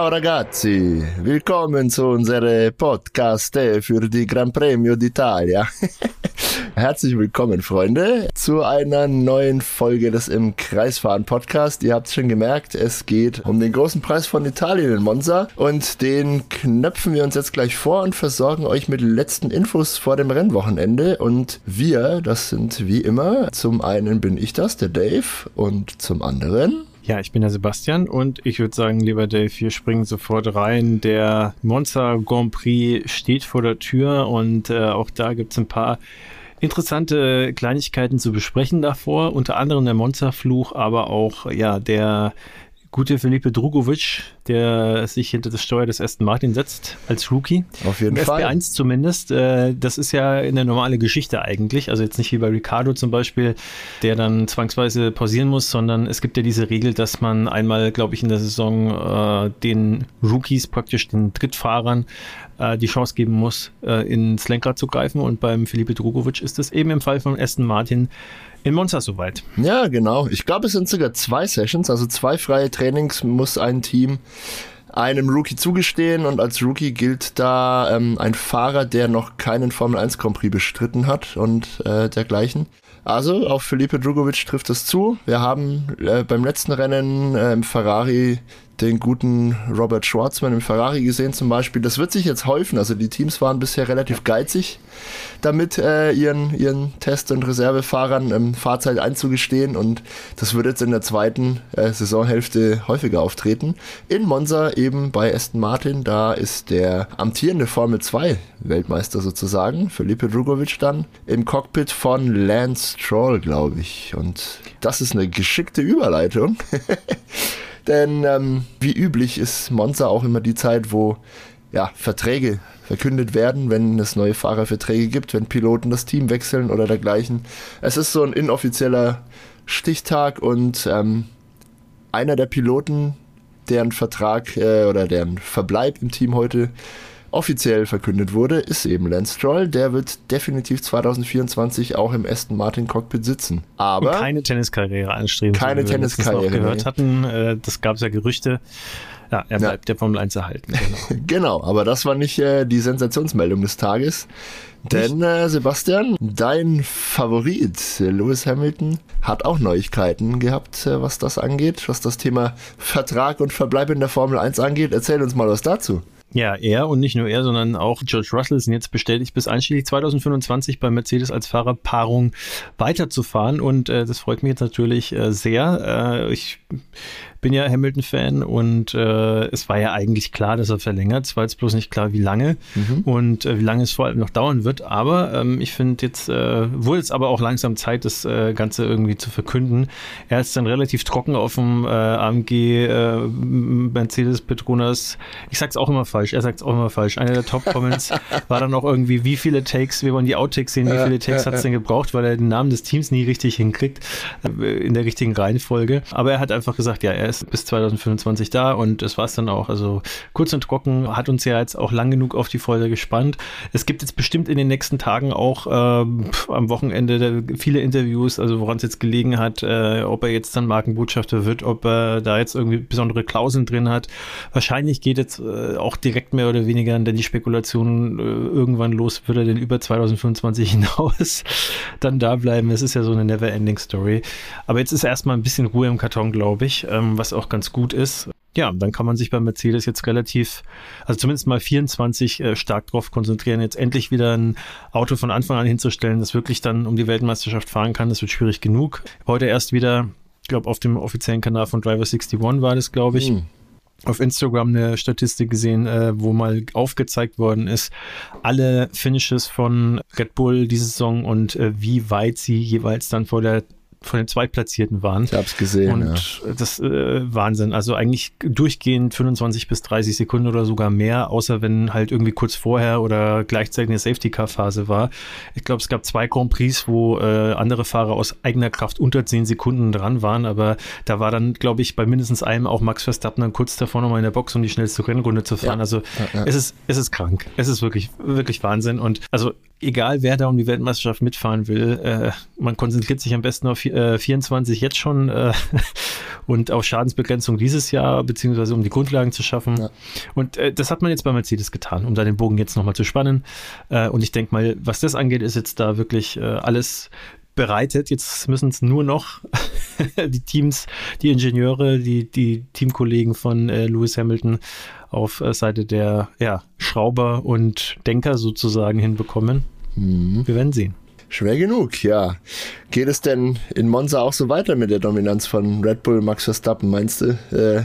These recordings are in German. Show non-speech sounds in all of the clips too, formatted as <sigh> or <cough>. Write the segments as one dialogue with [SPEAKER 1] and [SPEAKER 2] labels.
[SPEAKER 1] Ciao ragazzi, willkommen zu unserem Podcast für die Gran Premio d'Italia. <laughs> Herzlich willkommen, Freunde, zu einer neuen Folge des Im Kreisfahren Podcast. Ihr habt es schon gemerkt, es geht um den großen Preis von Italien in Monza und den knöpfen wir uns jetzt gleich vor und versorgen euch mit letzten Infos vor dem Rennwochenende. Und wir, das sind wie immer, zum einen bin ich das, der Dave, und zum anderen
[SPEAKER 2] ja, ich bin der Sebastian und ich würde sagen, lieber Dave, wir springen sofort rein. Der Monza Grand Prix steht vor der Tür und äh, auch da gibt es ein paar interessante Kleinigkeiten zu besprechen davor, unter anderem der Monsterfluch, aber auch ja der gute Felipe Drugovic, der sich hinter das Steuer des Aston Martin setzt als Rookie.
[SPEAKER 1] Auf jeden
[SPEAKER 2] Im
[SPEAKER 1] Fall.
[SPEAKER 2] FP1 zumindest. Äh, das ist ja eine normale Geschichte eigentlich. Also jetzt nicht wie bei Ricardo zum Beispiel, der dann zwangsweise pausieren muss, sondern es gibt ja diese Regel, dass man einmal, glaube ich, in der Saison äh, den Rookies, praktisch den Drittfahrern, äh, die Chance geben muss, äh, ins Lenkrad zu greifen. Und beim Felipe Drugovic ist es eben im Fall von Aston Martin in Monza soweit.
[SPEAKER 1] Ja, genau. Ich glaube, es sind sogar zwei Sessions, also zwei freie Trainings muss ein Team einem Rookie zugestehen und als Rookie gilt da ähm, ein Fahrer, der noch keinen Formel 1 Grand Prix bestritten hat und äh, dergleichen. Also auf Felipe Drugovic trifft es zu. Wir haben äh, beim letzten Rennen äh, im Ferrari den guten Robert Schwarzman im Ferrari gesehen zum Beispiel. Das wird sich jetzt häufen. Also die Teams waren bisher relativ geizig damit, äh, ihren, ihren Test- und Reservefahrern ähm, Fahrzeit einzugestehen. Und das wird jetzt in der zweiten äh, Saisonhälfte häufiger auftreten. In Monza eben bei Aston Martin. Da ist der amtierende Formel 2 Weltmeister sozusagen, Felipe Drugovic dann, im Cockpit von Lance Stroll, glaube ich. Und das ist eine geschickte Überleitung. <laughs> Denn ähm, wie üblich ist Monza auch immer die Zeit, wo ja, Verträge verkündet werden, wenn es neue Fahrerverträge gibt, wenn Piloten das Team wechseln oder dergleichen. Es ist so ein inoffizieller Stichtag und ähm, einer der Piloten, deren Vertrag äh, oder deren Verbleib im Team heute offiziell verkündet wurde, ist eben Lance Stroll. Der wird definitiv 2024 auch im Aston Martin Cockpit sitzen. Aber
[SPEAKER 2] Und keine Tenniskarriere anstreben.
[SPEAKER 1] Keine
[SPEAKER 2] wie wir
[SPEAKER 1] Tenniskarriere,
[SPEAKER 2] gehört
[SPEAKER 1] nee.
[SPEAKER 2] hatten. Äh, das gab es ja Gerüchte. Ja, er
[SPEAKER 1] Ja.
[SPEAKER 2] bleibt der Formel 1 erhalten. Genau. <laughs>
[SPEAKER 1] Genau, aber das war nicht äh, die Sensationsmeldung des Tages. Denn äh, Sebastian, dein Favorit Lewis Hamilton hat auch Neuigkeiten gehabt, äh, was das angeht, was das Thema Vertrag und Verbleib in der Formel 1 angeht. Erzähl uns mal was dazu.
[SPEAKER 2] Ja, er und nicht nur er, sondern auch George Russell sind jetzt bestätigt, bis einschließlich 2025 bei Mercedes als Fahrerpaarung weiterzufahren. Und äh, das freut mich jetzt natürlich äh, sehr. Äh, ich bin ja Hamilton-Fan und äh, es war ja eigentlich klar, dass er verlängert. Es war jetzt bloß nicht klar, wie lange und äh, wie lange es vor allem noch dauern wird. Aber ähm, ich finde jetzt, äh, wurde es aber auch langsam Zeit, das äh, Ganze irgendwie zu verkünden. Er ist dann relativ trocken auf dem äh, AMG äh, Mercedes Petronas. Ich sag's auch immer falsch, er sagt's auch immer falsch. Einer der Top-Comments <laughs> war dann auch irgendwie, wie viele Takes, wir wollen die Outtakes sehen, wie viele Takes hat's denn gebraucht, weil er den Namen des Teams nie richtig hinkriegt, äh, in der richtigen Reihenfolge. Aber er hat einfach gesagt, ja, er ist bis 2025 da und das war's dann auch. Also kurz und trocken hat uns ja jetzt auch lang genug auf die Folge gespannt. Es gibt jetzt bestimmt in den nächsten Tagen auch ähm, am Wochenende viele Interviews, also woran es jetzt gelegen hat, äh, ob er jetzt dann Markenbotschafter wird, ob er da jetzt irgendwie besondere Klauseln drin hat. Wahrscheinlich geht jetzt äh, auch direkt mehr oder weniger dann die Spekulation äh, irgendwann los, wird er denn über 2025 <laughs> hinaus dann da bleiben. Es ist ja so eine never-ending Story. Aber jetzt ist erstmal ein bisschen Ruhe im Karton, glaube ich, ähm, was auch ganz gut ist. Ja, dann kann man sich bei Mercedes jetzt relativ, also zumindest mal 24 äh, stark drauf konzentrieren, jetzt endlich wieder ein Auto von Anfang an hinzustellen, das wirklich dann um die Weltmeisterschaft fahren kann. Das wird schwierig genug. Heute erst wieder, ich glaube, auf dem offiziellen Kanal von Driver 61 war das, glaube ich
[SPEAKER 1] Hm.
[SPEAKER 2] auf Instagram eine Statistik gesehen, äh, wo mal aufgezeigt worden ist, alle Finishes von Red Bull diese Saison und äh, wie weit sie jeweils dann vor der von den Zweitplatzierten waren.
[SPEAKER 1] Ich hab's gesehen.
[SPEAKER 2] Und
[SPEAKER 1] ja.
[SPEAKER 2] das äh, Wahnsinn. Also eigentlich durchgehend 25 bis 30 Sekunden oder sogar mehr, außer wenn halt irgendwie kurz vorher oder gleichzeitig eine Safety-Car-Phase war. Ich glaube, es gab zwei Grand Prix, wo äh, andere Fahrer aus eigener Kraft unter 10 Sekunden dran waren, aber da war dann, glaube ich, bei mindestens einem auch Max Verstappen dann kurz davor nochmal in der Box, um die schnellste Rennrunde zu fahren.
[SPEAKER 1] Ja.
[SPEAKER 2] Also
[SPEAKER 1] Ja,
[SPEAKER 2] es ist, es ist krank. Es ist wirklich, wirklich Wahnsinn. Und also egal wer da um die Weltmeisterschaft mitfahren will, äh, man konzentriert sich am besten auf äh, 24 jetzt schon äh, <laughs> und auf Schadensbegrenzung dieses Jahr, beziehungsweise um die Grundlagen zu schaffen. Ja. Und äh, das hat man jetzt bei Mercedes getan, um da den Bogen jetzt nochmal zu spannen. Äh, und ich denke mal, was das angeht, ist jetzt da wirklich äh, alles bereitet. Jetzt müssen es nur noch <laughs> die Teams, die Ingenieure, die, die Teamkollegen von äh, Lewis Hamilton auf äh, Seite der ja, Schrauber und Denker sozusagen hinbekommen. Mhm. Wir werden sehen.
[SPEAKER 1] Schwer genug, ja. Geht es denn in Monza auch so weiter mit der Dominanz von Red Bull Max Verstappen, meinst du? Äh,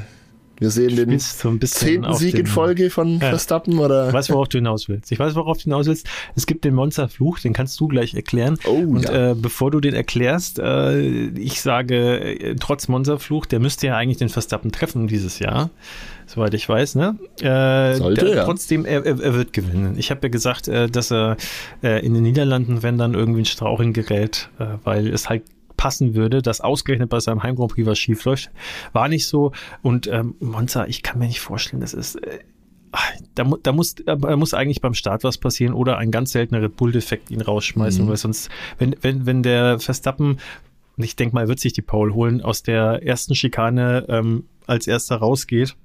[SPEAKER 1] wir sehen den so zehnten Sieg in Folge von ja. Verstappen oder?
[SPEAKER 2] Ich weiß, worauf du hinaus willst. Ich weiß, worauf du hinaus willst. Es gibt den Monsterfluch, den kannst du gleich erklären. Oh, Und ja. äh, bevor du den erklärst, äh, ich sage, äh, trotz Monsterfluch, der müsste ja eigentlich den Verstappen treffen dieses Jahr soweit ich weiß, ne? Äh, Sollte, der, ja. Trotzdem, er, er, wird gewinnen. Ich habe ja gesagt, äh, dass er äh, in den Niederlanden, wenn dann irgendwie ein Strauch gerät, äh, weil es halt passen würde, dass ausgerechnet bei seinem Heim Grand Prix was schief läuft. War nicht so. Und ähm, Monza, ich kann mir nicht vorstellen, das ist. Äh, da, da, muss, da muss eigentlich beim Start was passieren oder ein ganz seltener Red Bull-Defekt ihn rausschmeißen, mhm. weil sonst, wenn, wenn, wenn der Verstappen, und ich denke mal, wird sich die Paul holen, aus der ersten Schikane ähm, als erster rausgeht,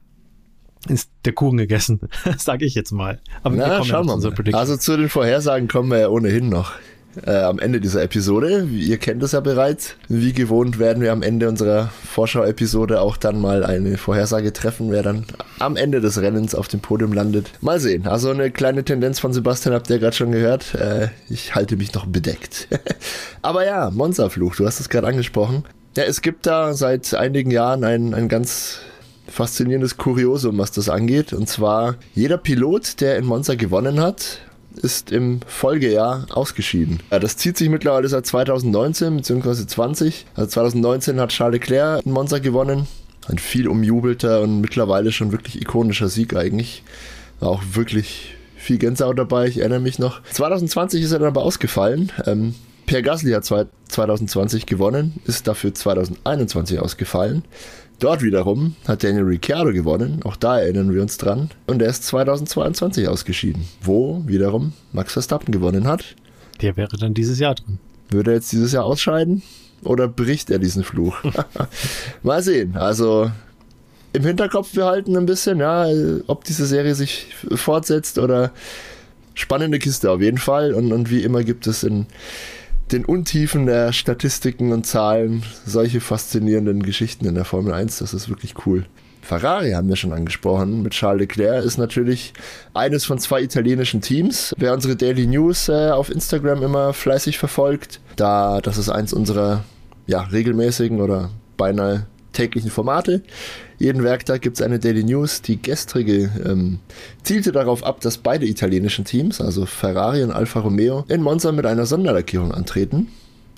[SPEAKER 2] ist der Kuchen gegessen, <laughs> sage ich jetzt mal.
[SPEAKER 1] Aber Na, wir schauen wir mal. Also zu den Vorhersagen kommen wir ja ohnehin noch. Äh, am Ende dieser Episode. Ihr kennt es ja bereits. Wie gewohnt werden wir am Ende unserer Vorschau-Episode auch dann mal eine Vorhersage treffen, wer dann am Ende des Rennens auf dem Podium landet. Mal sehen. Also eine kleine Tendenz von Sebastian habt ihr gerade schon gehört. Äh, ich halte mich noch bedeckt. <laughs> Aber ja, Monsterfluch, du hast es gerade angesprochen. Ja, es gibt da seit einigen Jahren ein, ein ganz faszinierendes Kuriosum, was das angeht. Und zwar, jeder Pilot, der in Monza gewonnen hat, ist im Folgejahr ausgeschieden. Ja, das zieht sich mittlerweile seit 2019 bzw. 20. Also 2019 hat Charles Leclerc in Monza gewonnen. Ein viel umjubelter und mittlerweile schon wirklich ikonischer Sieg eigentlich. War auch wirklich viel Gänsehaut dabei, ich erinnere mich noch. 2020 ist er dann aber ausgefallen. Ähm, Pierre Gasly hat 2020 gewonnen, ist dafür 2021 ausgefallen. Dort wiederum hat Daniel Ricciardo gewonnen, auch da erinnern wir uns dran. Und er ist 2022 ausgeschieden, wo wiederum Max Verstappen gewonnen hat.
[SPEAKER 2] Der wäre dann dieses Jahr drin.
[SPEAKER 1] Würde er jetzt dieses Jahr ausscheiden oder bricht er diesen Fluch? <laughs> <laughs> Mal sehen. Also im Hinterkopf behalten ein bisschen, ja, ob diese Serie sich fortsetzt oder spannende Kiste auf jeden Fall. Und, und wie immer gibt es in den Untiefen der Statistiken und Zahlen solche faszinierenden Geschichten in der Formel 1. Das ist wirklich cool. Ferrari haben wir schon angesprochen. Mit Charles Leclerc ist natürlich eines von zwei italienischen Teams. Wer unsere Daily News äh, auf Instagram immer fleißig verfolgt, da das ist eins unserer ja, regelmäßigen oder beinahe täglichen Formate. Jeden Werktag gibt es eine Daily News. Die gestrige ähm, zielte darauf ab, dass beide italienischen Teams, also Ferrari und Alfa Romeo, in Monza mit einer Sonderlackierung antreten.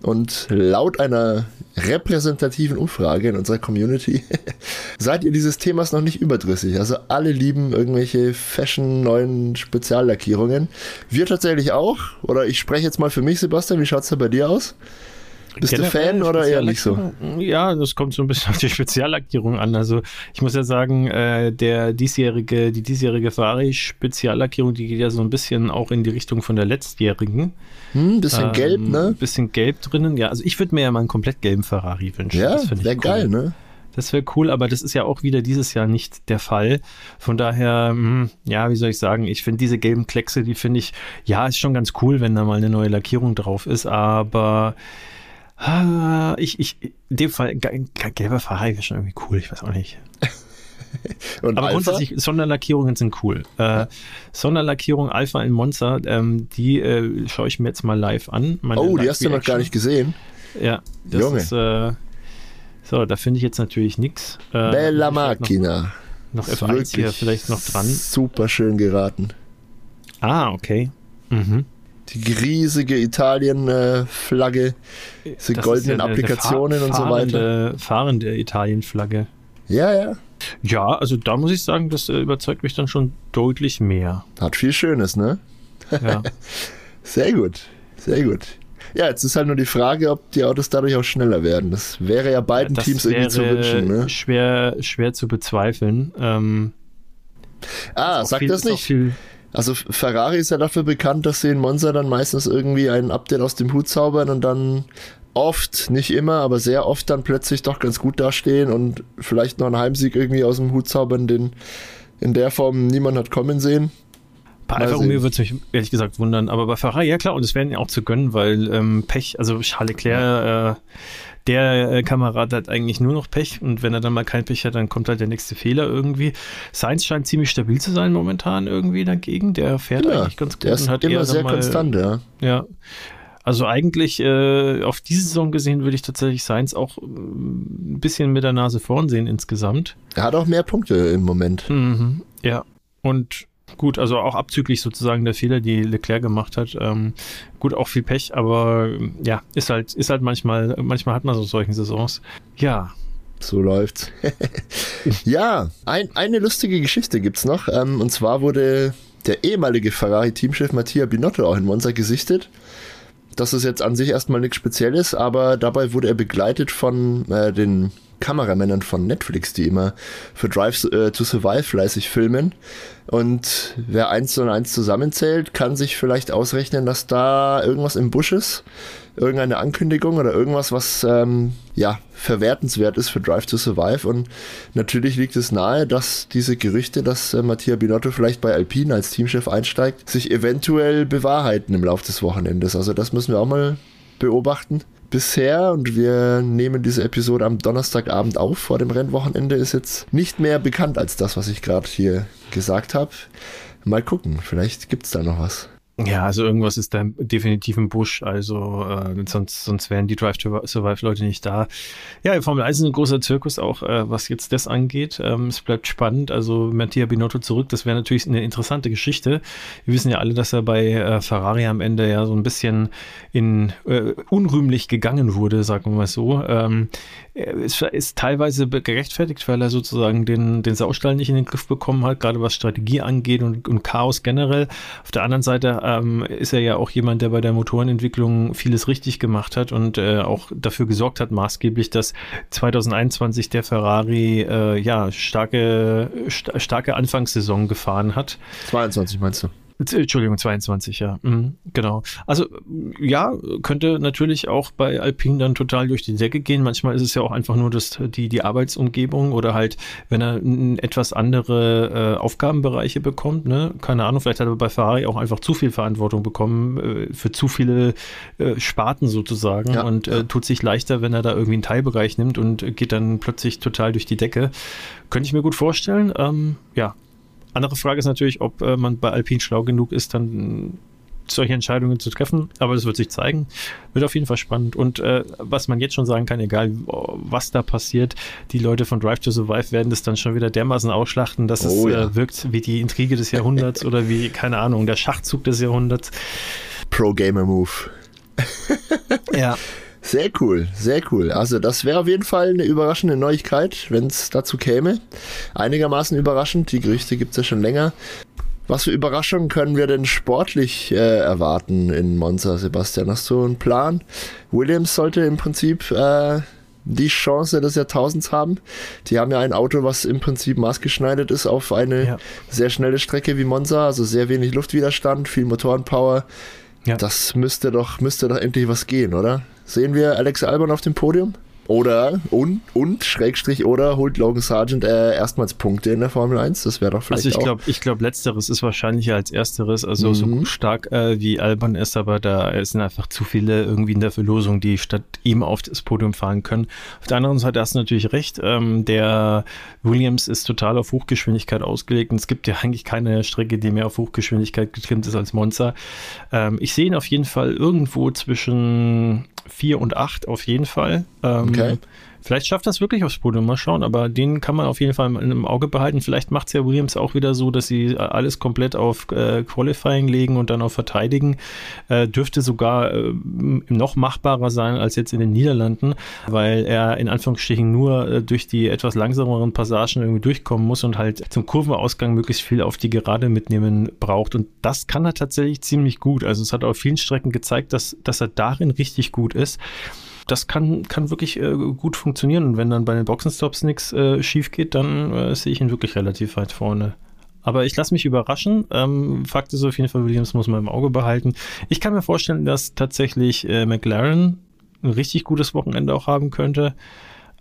[SPEAKER 1] Und laut einer repräsentativen Umfrage in unserer Community <laughs> seid ihr dieses Themas noch nicht überdrüssig. Also alle lieben irgendwelche Fashion neuen Speziallackierungen. Wir tatsächlich auch. Oder ich spreche jetzt mal für mich, Sebastian. Wie schaut es da bei dir aus? Bist du Fan oder eher nicht so?
[SPEAKER 2] Ja, das kommt so ein bisschen auf die <laughs> Speziallackierung an. Also ich muss ja sagen, äh, der diesjährige, die diesjährige Ferrari-Speziallackierung, die geht ja so ein bisschen auch in die Richtung von der letztjährigen.
[SPEAKER 1] Hm, bisschen ähm, gelb, ne?
[SPEAKER 2] Bisschen gelb drinnen. Ja, also ich würde mir ja mal einen komplett gelben Ferrari wünschen.
[SPEAKER 1] Ja, wäre cool. geil, ne?
[SPEAKER 2] Das wäre cool, aber das ist ja auch wieder dieses Jahr nicht der Fall. Von daher, hm, ja, wie soll ich sagen, ich finde diese gelben Kleckse, die finde ich, ja, ist schon ganz cool, wenn da mal eine neue Lackierung drauf ist, aber Ah, ich, ich, in dem Fall, gelber Ferrari wäre schon irgendwie cool, ich weiß auch nicht. <laughs> Und Aber Alpha? grundsätzlich, Sonderlackierungen sind cool. Äh, Sonderlackierung Alpha in Monza, ähm, die äh, schaue ich mir jetzt mal live an.
[SPEAKER 1] Meine oh, die hast du noch gar nicht gesehen.
[SPEAKER 2] Ja, das Junge. ist, äh, so, da finde ich jetzt natürlich nichts.
[SPEAKER 1] Äh, Bella Macchina.
[SPEAKER 2] Noch, noch F1 hier vielleicht noch dran.
[SPEAKER 1] Super schön geraten.
[SPEAKER 2] Ah, okay. Mhm
[SPEAKER 1] die riesige Italien-Flagge, diese das goldenen ja Applikationen Fahr und so weiter.
[SPEAKER 2] Fahrende Italien-Flagge.
[SPEAKER 1] Ja, ja.
[SPEAKER 2] Ja, also da muss ich sagen, das äh, überzeugt mich dann schon deutlich mehr.
[SPEAKER 1] Hat viel Schönes, ne? Ja. <laughs> sehr gut, sehr gut. Ja, jetzt ist halt nur die Frage, ob die Autos dadurch auch schneller werden. Das wäre ja beiden das Teams irgendwie zu wünschen. Ne?
[SPEAKER 2] Schwer, schwer zu bezweifeln. Ähm,
[SPEAKER 1] ah, sagt das nicht? Also Ferrari ist ja dafür bekannt, dass sie in Monza dann meistens irgendwie ein Update aus dem Hut zaubern und dann oft, nicht immer, aber sehr oft dann plötzlich doch ganz gut dastehen und vielleicht noch einen Heimsieg irgendwie aus dem Hut zaubern, den in der Form niemand hat kommen sehen.
[SPEAKER 2] Bei Alfa Romeo würde es mich ehrlich gesagt wundern, aber bei Ferrari, ja klar, und es wären ja auch zu gönnen, weil ähm, Pech, also Charles Leclerc, äh, der äh, Kamerad hat eigentlich nur noch Pech und wenn er dann mal kein Pech hat, dann kommt halt der nächste Fehler irgendwie. Sainz scheint ziemlich stabil zu sein momentan irgendwie dagegen, der fährt ja, eigentlich ganz gut
[SPEAKER 1] der ist
[SPEAKER 2] und hat
[SPEAKER 1] immer sehr mal, konstant, ja.
[SPEAKER 2] Ja. Also eigentlich äh, auf diese Saison gesehen würde ich tatsächlich Sainz auch äh, ein bisschen mit der Nase vorn sehen insgesamt.
[SPEAKER 1] Er hat auch mehr Punkte im Moment.
[SPEAKER 2] Mhm, ja. Und gut, also auch abzüglich sozusagen der Fehler, die Leclerc gemacht hat. Ähm, gut, auch viel Pech, aber ja, ist halt, ist halt manchmal, manchmal hat man so solchen Saisons. Ja.
[SPEAKER 1] So läuft's. <laughs> ja, ein, eine lustige Geschichte gibt's noch. Ähm, und zwar wurde der ehemalige Ferrari-Teamchef Mattia Binotto auch in Monza gesichtet. Das ist jetzt an sich erstmal nichts Spezielles, aber dabei wurde er begleitet von äh, den Kameramännern von Netflix, die immer für Drive äh, to Survive fleißig filmen. Und wer eins und eins zusammenzählt, kann sich vielleicht ausrechnen, dass da irgendwas im Busch ist. Irgendeine Ankündigung oder irgendwas, was ähm, ja verwertenswert ist für Drive to Survive. Und natürlich liegt es nahe, dass diese Gerüchte, dass äh, Mattia Binotto vielleicht bei Alpine als Teamchef einsteigt, sich eventuell bewahrheiten im Laufe des Wochenendes. Also das müssen wir auch mal beobachten bisher, und wir nehmen diese Episode am Donnerstagabend auf, vor dem Rennwochenende, ist jetzt nicht mehr bekannt als das, was ich gerade hier gesagt habe. Mal gucken, vielleicht gibt es da noch was.
[SPEAKER 2] Ja, also irgendwas ist da definitiv im Busch, also äh, sonst, sonst wären die Drive to Survive-Leute nicht da. Ja, Formel 1 ist ein großer Zirkus auch, äh, was jetzt das angeht. Ähm, es bleibt spannend, also Mattia Binotto zurück, das wäre natürlich eine interessante Geschichte. Wir wissen ja alle, dass er bei äh, Ferrari am Ende ja so ein bisschen in äh, unrühmlich gegangen wurde, sagen wir mal so. Ähm, es ist teilweise gerechtfertigt, weil er sozusagen den, den Saustall nicht in den Griff bekommen hat, gerade was Strategie angeht und, und Chaos generell. Auf der anderen Seite ähm, ist er ja auch jemand, der bei der Motorenentwicklung vieles richtig gemacht hat und äh, auch dafür gesorgt hat, maßgeblich, dass 2021 der Ferrari äh, ja starke, st starke Anfangssaison gefahren hat.
[SPEAKER 1] 22 meinst du?
[SPEAKER 2] Entschuldigung, 22, ja. Mhm, genau. Also ja, könnte natürlich auch bei Alpine dann total durch die Decke gehen. Manchmal ist es ja auch einfach nur das, die, die Arbeitsumgebung oder halt, wenn er etwas andere äh, Aufgabenbereiche bekommt, ne? Keine Ahnung, vielleicht hat er bei Ferrari auch einfach zu viel Verantwortung bekommen äh, für zu viele äh, Sparten sozusagen ja, und äh, tut sich leichter, wenn er da irgendwie einen Teilbereich nimmt und geht dann plötzlich total durch die Decke. Könnte ich mir gut vorstellen. Ähm, ja, andere Frage ist natürlich, ob äh, man bei Alpine schlau genug ist, dann solche Entscheidungen zu treffen, aber das wird sich zeigen. Wird auf jeden Fall spannend. Und äh, was man jetzt schon sagen kann, egal was da passiert, die Leute von Drive to Survive werden das dann schon wieder dermaßen ausschlachten, dass oh, es ja. äh, wirkt wie die Intrige des Jahrhunderts <laughs> oder wie, keine Ahnung, der Schachzug des Jahrhunderts.
[SPEAKER 1] Pro-Gamer-Move.
[SPEAKER 2] ja. <laughs>
[SPEAKER 1] Sehr cool, sehr cool. Also das wäre auf jeden Fall eine überraschende Neuigkeit, wenn es dazu käme. Einigermaßen überraschend, die Gerüchte gibt es ja schon länger. Was für Überraschungen können wir denn sportlich äh, erwarten in Monza, Sebastian? Hast du einen Plan? Williams sollte im Prinzip äh, die Chance des Jahrtausends haben. Die haben ja ein Auto, was im Prinzip maßgeschneidert ist auf eine ja. sehr schnelle Strecke wie Monza, also sehr wenig Luftwiderstand, viel Motorenpower. Ja. Das müsste doch, müsste doch endlich was gehen, oder? Sehen wir Alex Albon auf dem Podium? Oder, und, und, Schrägstrich, oder holt Logan Sargent äh, erstmals Punkte in der Formel 1? Das wäre doch vielleicht.
[SPEAKER 2] Also ich glaube, ich glaube, letzteres ist wahrscheinlicher als ersteres. Also mhm. so stark äh, wie Albon ist, aber da sind einfach zu viele irgendwie in der Verlosung, die statt ihm auf das Podium fahren können. Auf der anderen Seite hast du natürlich recht. Ähm, der Williams ist total auf Hochgeschwindigkeit ausgelegt und es gibt ja eigentlich keine Strecke, die mehr auf Hochgeschwindigkeit getrimmt ist als Monza. Ähm, ich sehe ihn auf jeden Fall irgendwo zwischen 4 und 8 auf jeden Fall. Ähm, okay. Vielleicht schafft das wirklich aufs Podium, mal schauen, aber den kann man auf jeden Fall im Auge behalten. Vielleicht macht es ja Williams auch wieder so, dass sie alles komplett auf äh, Qualifying legen und dann auf Verteidigen. Äh, dürfte sogar äh, noch machbarer sein als jetzt in den Niederlanden, weil er in Anführungsstrichen nur äh, durch die etwas langsameren Passagen irgendwie durchkommen muss und halt zum Kurvenausgang möglichst viel auf die Gerade mitnehmen braucht. Und das kann er tatsächlich ziemlich gut. Also es hat auf vielen Strecken gezeigt, dass, dass er darin richtig gut ist das kann, kann wirklich äh, gut funktionieren. Und wenn dann bei den Boxenstops nichts äh, schief geht, dann äh, sehe ich ihn wirklich relativ weit vorne. aber ich lasse mich überraschen. Ähm, Fakt ist auf jeden Fall, Williams muss man im Auge behalten. Ich kann mir vorstellen, dass tatsächlich äh, McLaren ein richtig gutes Wochenende auch haben könnte.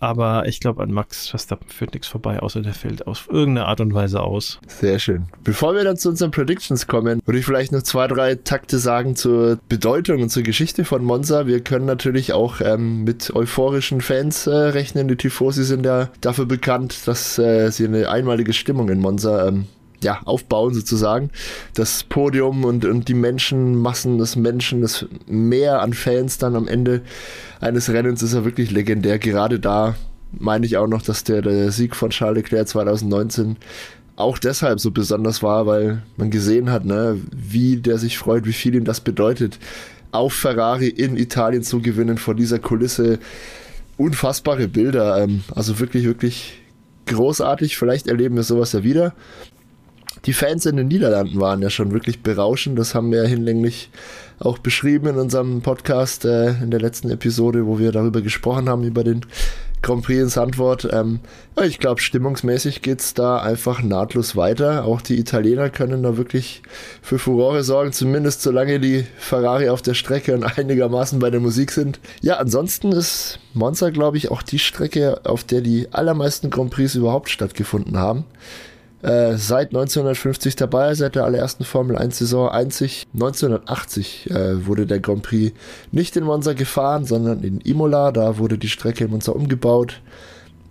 [SPEAKER 2] Aber ich glaube, an Max Verstappen führt nichts vorbei, außer der fällt auf irgendeine Art und Weise aus.
[SPEAKER 1] Sehr schön. Bevor wir dann zu unseren Predictions kommen, würde ich vielleicht noch zwei, drei Takte sagen zur Bedeutung und zur Geschichte von Monza. Wir können natürlich auch ähm, mit euphorischen Fans äh, rechnen. Die Tifosi sind ja dafür bekannt, dass äh, sie eine einmalige Stimmung in Monza ähm, ja, aufbauen sozusagen. Das Podium und, und die Menschenmassen, das Menschen, das Meer an Fans dann am Ende eines Rennens ist ja wirklich legendär. Gerade da meine ich auch noch, dass der, der Sieg von Charles Leclerc 2019 auch deshalb so besonders war, weil man gesehen hat, ne, wie der sich freut, wie viel ihm das bedeutet, auf Ferrari in Italien zu gewinnen vor dieser Kulisse. Unfassbare Bilder, ähm, also wirklich, wirklich großartig. Vielleicht erleben wir sowas ja wieder. Die Fans in den Niederlanden waren ja schon wirklich berauschend. Das haben wir ja hinlänglich auch beschrieben in unserem Podcast äh, in der letzten Episode, wo wir darüber gesprochen haben, über den Grand Prix ins Antwort. Ähm, ich glaube, stimmungsmäßig geht es da einfach nahtlos weiter. Auch die Italiener können da wirklich für Furore sorgen, zumindest solange die Ferrari auf der Strecke und <laughs> einigermaßen bei der Musik sind. Ja, ansonsten ist Monza, glaube ich, auch die Strecke, auf der die allermeisten Grand Prix überhaupt stattgefunden haben äh, seit 1950 dabei, seit der allerersten Formel 1 Saison. Einzig 1980 äh, wurde der Grand Prix nicht in Monza gefahren, sondern in Imola. Da wurde die Strecke in Monza umgebaut.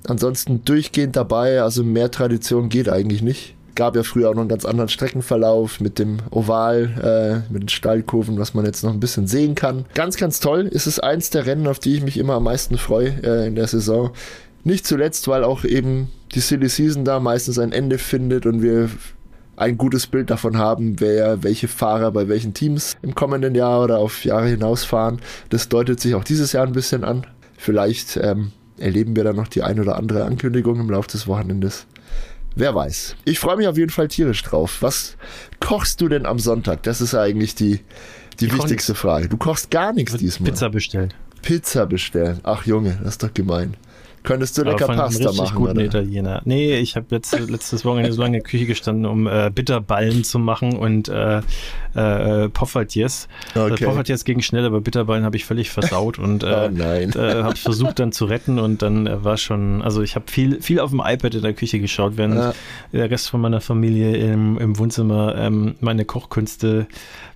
[SPEAKER 1] Ansonsten durchgehend dabei, also mehr Tradition geht eigentlich nicht. Gab ja früher auch noch einen ganz anderen Streckenverlauf mit dem Oval, äh, mit den Steilkurven, was man jetzt noch ein bisschen sehen kann. Ganz, ganz toll. Es ist eins der Rennen, auf die ich mich immer am meisten freue äh, in der Saison. Nicht zuletzt, weil auch eben die Silly Season da meistens ein Ende findet und wir ein gutes Bild davon haben, wer welche Fahrer bei welchen Teams im kommenden Jahr oder auf Jahre hinaus fahren. Das deutet sich auch dieses Jahr ein bisschen an. Vielleicht ähm, erleben wir dann noch die ein oder andere Ankündigung im Laufe des Wochenendes. Wer weiß. Ich freue mich auf jeden Fall tierisch drauf. Was kochst du denn am Sonntag? Das ist eigentlich die, die ich wichtigste Frage. Du kochst gar nichts diesmal.
[SPEAKER 2] Pizza bestellen.
[SPEAKER 1] Pizza bestellen. Ach Junge, das ist doch gemein. Könntest du lecker Pasta machen,
[SPEAKER 2] guten oder? Italiener. Nee, ich habe jetzt letztes Wochenende so lange in der Küche gestanden, um äh, Bitterballen zu machen und äh, äh, Poffertjes. Okay. Äh, Poffertjes ging schnell, aber Bitterballen habe ich völlig versaut und <laughs> äh, oh äh, habe versucht dann zu retten und dann äh, war schon, also ich habe viel, viel auf dem iPad in der Küche geschaut, während ja. der Rest von meiner Familie im, im Wohnzimmer ähm, meine Kochkünste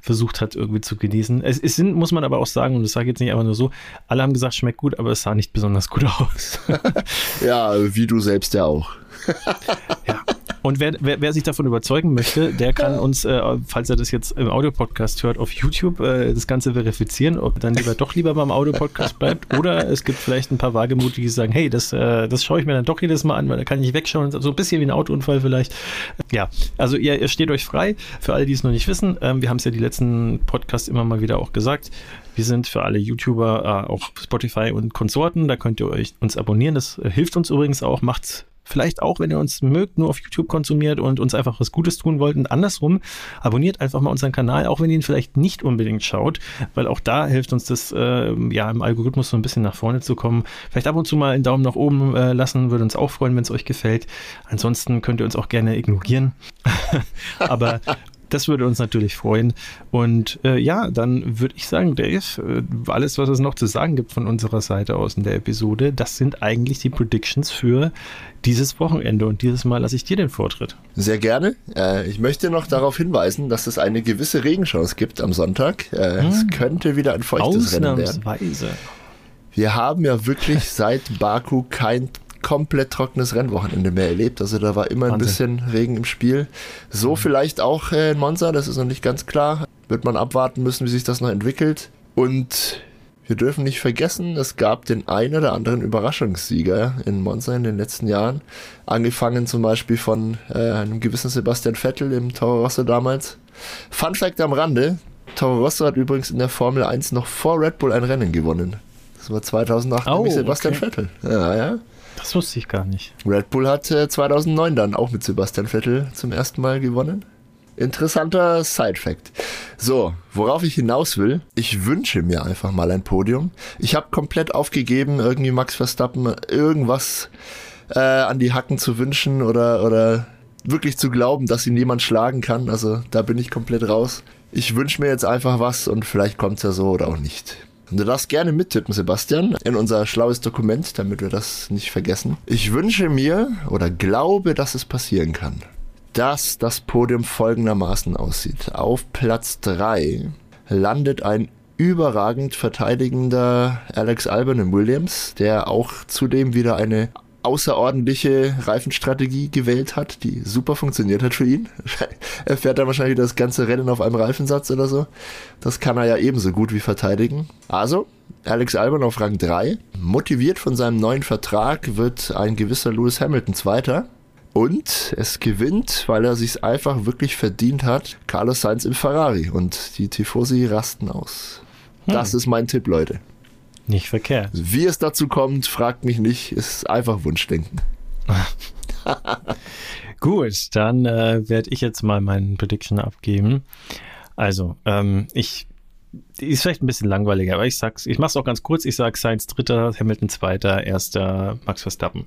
[SPEAKER 2] versucht hat irgendwie zu genießen. Es, es sind, muss man aber auch sagen, und das sage ich jetzt nicht einfach nur so, alle haben gesagt, schmeckt gut, aber es sah nicht besonders gut <laughs> aus. <laughs>
[SPEAKER 1] ja, wie du selbst ja auch. <laughs>
[SPEAKER 2] ja. Und wer, wer, wer, sich davon überzeugen möchte, der kann uns, äh, falls er das jetzt im Audiopodcast hört, auf YouTube äh, das Ganze verifizieren, ob dann lieber doch lieber beim Audiopodcast bleibt. Oder es gibt vielleicht ein paar Wagemutige, die sagen, hey, das, äh, das schaue ich mir dann doch jedes Mal an, weil da kann ich nicht wegschauen. So ein bisschen wie ein Autounfall vielleicht. Ja, also ihr, ihr steht euch frei. Für alle, die es noch nicht wissen, ähm, wir haben es ja die letzten Podcasts immer mal wieder auch gesagt. Wir sind für alle YouTuber äh, auch Spotify und Konsorten. Da könnt ihr euch uns abonnieren. Das äh, hilft uns übrigens auch. Macht's Vielleicht auch, wenn ihr uns mögt, nur auf YouTube konsumiert und uns einfach was Gutes tun wollt. Und andersrum, abonniert einfach mal unseren Kanal, auch wenn ihr ihn vielleicht nicht unbedingt schaut, weil auch da hilft uns das, äh, ja, im Algorithmus so ein bisschen nach vorne zu kommen. Vielleicht ab und zu mal einen Daumen nach oben äh, lassen, würde uns auch freuen, wenn es euch gefällt. Ansonsten könnt ihr uns auch gerne ignorieren. <laughs> Aber das würde uns natürlich freuen. Und äh, ja, dann würde ich sagen, Dave, äh, alles, was es noch zu sagen gibt von unserer Seite aus in der Episode, das sind eigentlich die Predictions für dieses Wochenende. Und dieses Mal lasse ich dir den Vortritt.
[SPEAKER 1] Sehr gerne. Äh, ich möchte noch darauf hinweisen, dass es eine gewisse Regenchance gibt am Sonntag. Äh, hm. Es könnte wieder ein feuchtes Rennen werden. Wir haben ja wirklich seit Baku kein komplett trockenes Rennwochenende mehr erlebt. Also da war immer ein Wahnsinn. bisschen Regen im Spiel. So mhm. vielleicht auch äh, in Monza, das ist noch nicht ganz klar. Wird man abwarten müssen, wie sich das noch entwickelt. Und wir dürfen nicht vergessen, es gab den einen oder anderen Überraschungssieger in Monza in den letzten Jahren. Angefangen zum Beispiel von äh, einem gewissen Sebastian Vettel im Toro Rosso damals. Fun Fact am Rande, Toro Rosso hat übrigens in der Formel 1 noch vor Red Bull ein Rennen gewonnen. Das war 2008 oh, nämlich Sebastian okay. Vettel. Ja, ja.
[SPEAKER 2] Das wusste ich gar nicht.
[SPEAKER 1] Red Bull hat äh, 2009 dann auch mit Sebastian Vettel zum ersten Mal gewonnen. Interessanter Side-Fact. So, worauf ich hinaus will, ich wünsche mir einfach mal ein Podium. Ich habe komplett aufgegeben, irgendwie Max Verstappen irgendwas äh, an die Hacken zu wünschen oder, oder wirklich zu glauben, dass ihn jemand schlagen kann. Also da bin ich komplett raus. Ich wünsche mir jetzt einfach was und vielleicht kommt es ja so oder auch nicht. Und du darfst gerne mittippen, Sebastian, in unser schlaues Dokument, damit wir das nicht vergessen. Ich wünsche mir oder glaube, dass es passieren kann, dass das Podium folgendermaßen aussieht. Auf Platz 3 landet ein überragend verteidigender Alex Albon in Williams, der auch zudem wieder eine außerordentliche Reifenstrategie gewählt hat, die super funktioniert hat für ihn. <laughs> er fährt dann wahrscheinlich das ganze Rennen auf einem Reifensatz oder so. Das kann er ja ebenso gut wie verteidigen. Also, Alex Albon auf Rang 3. Motiviert von seinem neuen Vertrag wird ein gewisser Lewis Hamilton Zweiter. Und es gewinnt, weil er sich einfach wirklich verdient hat, Carlos Sainz im Ferrari. Und die Tifosi rasten aus. Hm. Das ist mein Tipp, Leute.
[SPEAKER 2] Nicht verkehrt.
[SPEAKER 1] Wie es dazu kommt, fragt mich nicht. Ist einfach Wunschdenken. <laughs>
[SPEAKER 2] Gut, dann äh, werde ich jetzt mal meinen Prediction abgeben. Also, ähm, ich ist vielleicht ein bisschen langweiliger, aber ich sag's, ich mach's auch ganz kurz. Ich sag Sainz dritter, Hamilton zweiter, erster, Max Verstappen.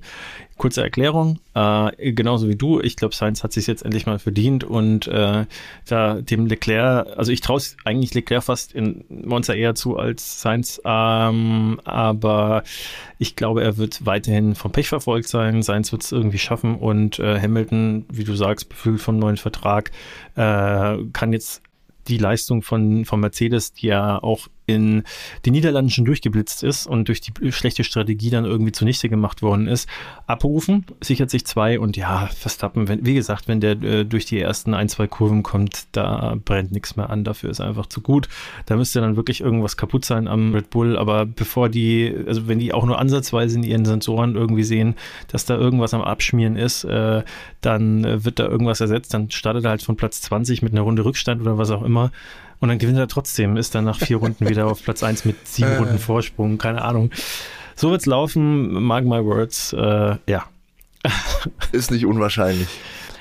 [SPEAKER 2] Kurze Erklärung, äh, genauso wie du. Ich glaube, Sainz hat sich jetzt endlich mal verdient und äh, da dem Leclerc, also ich traue eigentlich Leclerc fast in Monza eher zu als Sainz, ähm, aber ich glaube, er wird weiterhin vom Pech verfolgt sein. Sainz wird es irgendwie schaffen und äh, Hamilton, wie du sagst, befüllt vom neuen Vertrag, äh, kann jetzt die Leistung von, von Mercedes, die ja auch in die Niederlanden schon durchgeblitzt ist und durch die schlechte Strategie dann irgendwie zunichte gemacht worden ist, abrufen, sichert sich zwei und ja, Verstappen, wenn, wie gesagt, wenn der äh, durch die ersten ein, zwei Kurven kommt, da brennt nichts mehr an, dafür ist einfach zu gut. Da müsste dann wirklich irgendwas kaputt sein am Red Bull, aber bevor die, also wenn die auch nur ansatzweise in ihren Sensoren irgendwie sehen, dass da irgendwas am Abschmieren ist, äh, dann äh, wird da irgendwas ersetzt, dann startet er halt von Platz 20 mit einer Runde Rückstand oder was auch immer und dann gewinnt er trotzdem, ist dann nach vier <laughs> Runden wieder auf Platz 1 mit sieben äh. Runden Vorsprung, keine Ahnung. So wird's laufen, mark my words, äh, ja.
[SPEAKER 1] Ist nicht unwahrscheinlich.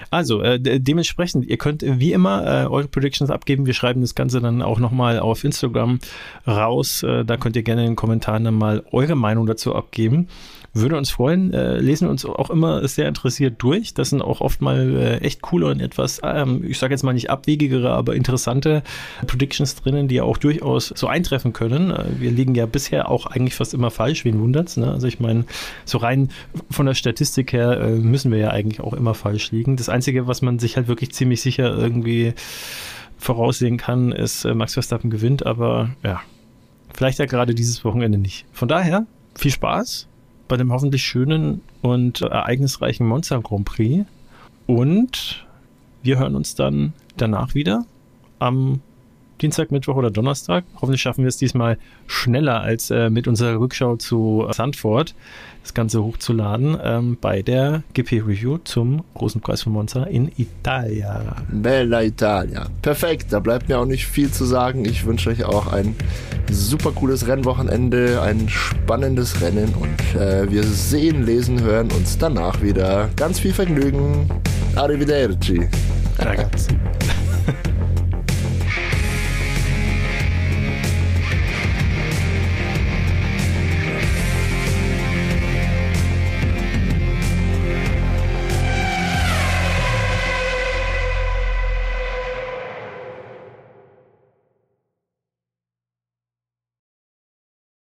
[SPEAKER 2] Also, äh, dementsprechend, ihr könnt wie immer äh, eure Predictions abgeben. Wir schreiben das Ganze dann auch nochmal auf Instagram raus. Äh, da könnt ihr gerne in den Kommentaren dann mal eure Meinung dazu abgeben. Würde uns freuen, äh, lesen uns auch immer sehr interessiert durch. Das sind auch oft mal äh, echt coole und etwas, ähm, ich sage jetzt mal nicht abwegigere, aber interessante Predictions drinnen, die auch durchaus so eintreffen können. Äh, wir liegen ja bisher auch eigentlich fast immer falsch, wen wundert's. Ne? Also ich meine, so rein von der Statistik her müssen wir ja eigentlich auch immer falsch liegen. Das Einzige, was man sich halt wirklich ziemlich sicher irgendwie voraussehen kann, ist, äh, Max Verstappen gewinnt, aber ja, vielleicht ja gerade dieses Wochenende nicht. Von daher, viel Spaß bei dem hoffentlich schönen und ereignisreichen Monster Grand Prix. Und wir hören uns dann danach wieder am Dienstag, Mittwoch oder Donnerstag. Hoffentlich schaffen wir es diesmal schneller als äh, mit unserer Rückschau zu Sandford, das Ganze hochzuladen ähm, bei der GP-Review zum großen Preis von Monza in Italia.
[SPEAKER 1] Bella Italia. Perfekt, da bleibt mir auch nicht viel zu sagen. Ich wünsche euch auch ein super cooles Rennwochenende, ein spannendes Rennen und äh, wir sehen, lesen, hören uns danach wieder. Ganz viel Vergnügen. Arrivederci. Ragazzi.